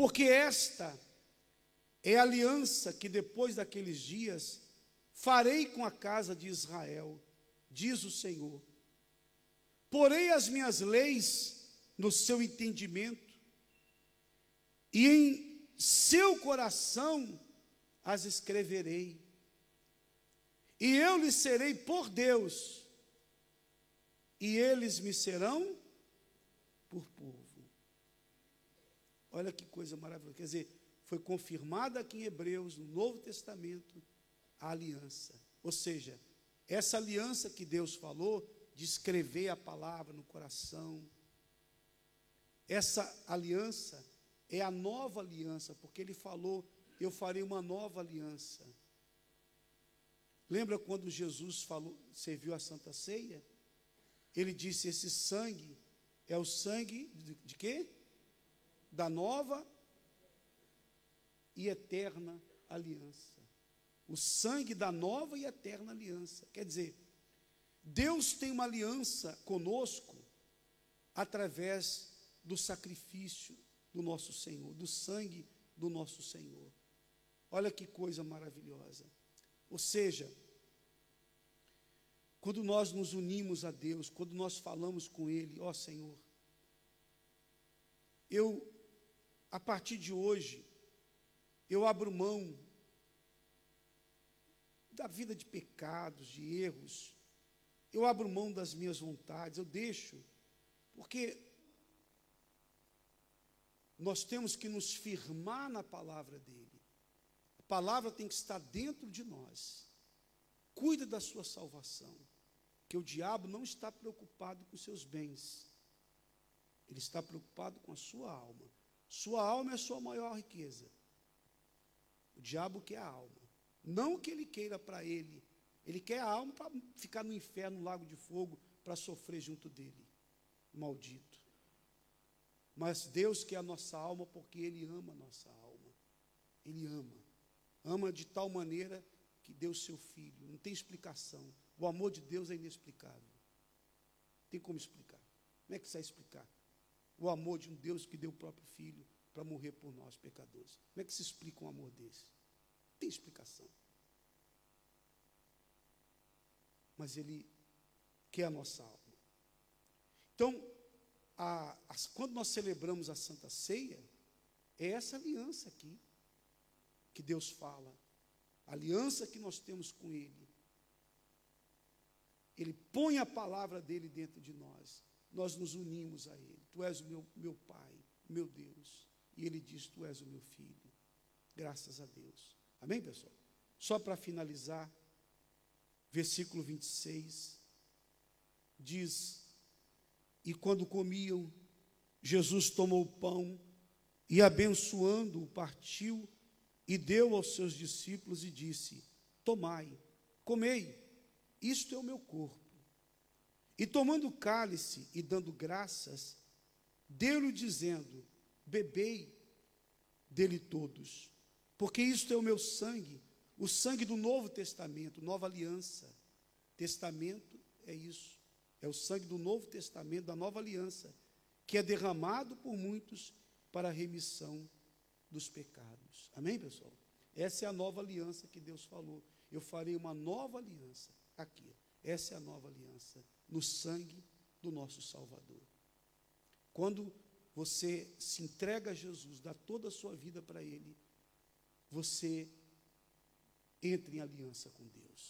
Porque esta é a aliança que depois daqueles dias farei com a casa de Israel, diz o Senhor. Porei as minhas leis no seu entendimento, e em seu coração as escreverei. E eu lhes serei por Deus, e eles me serão por povo. Olha que coisa maravilhosa. Quer dizer, foi confirmada aqui em Hebreus, no Novo Testamento, a aliança. Ou seja, essa aliança que Deus falou, de escrever a palavra no coração, essa aliança é a nova aliança, porque ele falou: Eu farei uma nova aliança. Lembra quando Jesus falou, serviu a Santa Ceia? Ele disse: Esse sangue é o sangue de, de quê? Da nova e eterna aliança. O sangue da nova e eterna aliança. Quer dizer, Deus tem uma aliança conosco através do sacrifício do nosso Senhor, do sangue do nosso Senhor. Olha que coisa maravilhosa. Ou seja, quando nós nos unimos a Deus, quando nós falamos com Ele, ó Senhor, eu, a partir de hoje, eu abro mão da vida de pecados, de erros, eu abro mão das minhas vontades, eu deixo, porque nós temos que nos firmar na palavra dele. A palavra tem que estar dentro de nós. Cuida da sua salvação, que o diabo não está preocupado com seus bens. Ele está preocupado com a sua alma. Sua alma é sua maior riqueza. O diabo quer a alma. Não que ele queira para ele. Ele quer a alma para ficar no inferno, no lago de fogo, para sofrer junto dele. Maldito. Mas Deus quer a nossa alma porque Ele ama a nossa alma. Ele ama. Ama de tal maneira que deu seu filho. Não tem explicação. O amor de Deus é inexplicável. Tem como explicar? Como é que você vai explicar? O amor de um Deus que deu o próprio filho para morrer por nós, pecadores. Como é que se explica um amor desse? Não tem explicação. Mas Ele quer a nossa alma. Então, a, a, quando nós celebramos a Santa Ceia, é essa aliança aqui que Deus fala, a aliança que nós temos com Ele. Ele põe a palavra dele dentro de nós, nós nos unimos a Ele. Tu és o meu, meu Pai, meu Deus. E Ele diz: Tu és o meu filho. Graças a Deus. Amém, pessoal? Só para finalizar, versículo 26 diz e quando comiam, Jesus tomou o pão e, abençoando-o, partiu e deu aos seus discípulos e disse: Tomai, comei, isto é o meu corpo. E tomando o cálice e dando graças, deu-lhe dizendo: Bebei dele todos, porque isto é o meu sangue, o sangue do Novo Testamento, nova aliança. Testamento é isso. É o sangue do Novo Testamento, da nova aliança, que é derramado por muitos para a remissão dos pecados. Amém, pessoal? Essa é a nova aliança que Deus falou. Eu farei uma nova aliança aqui. Essa é a nova aliança no sangue do nosso Salvador. Quando você se entrega a Jesus, dá toda a sua vida para Ele, você entra em aliança com Deus.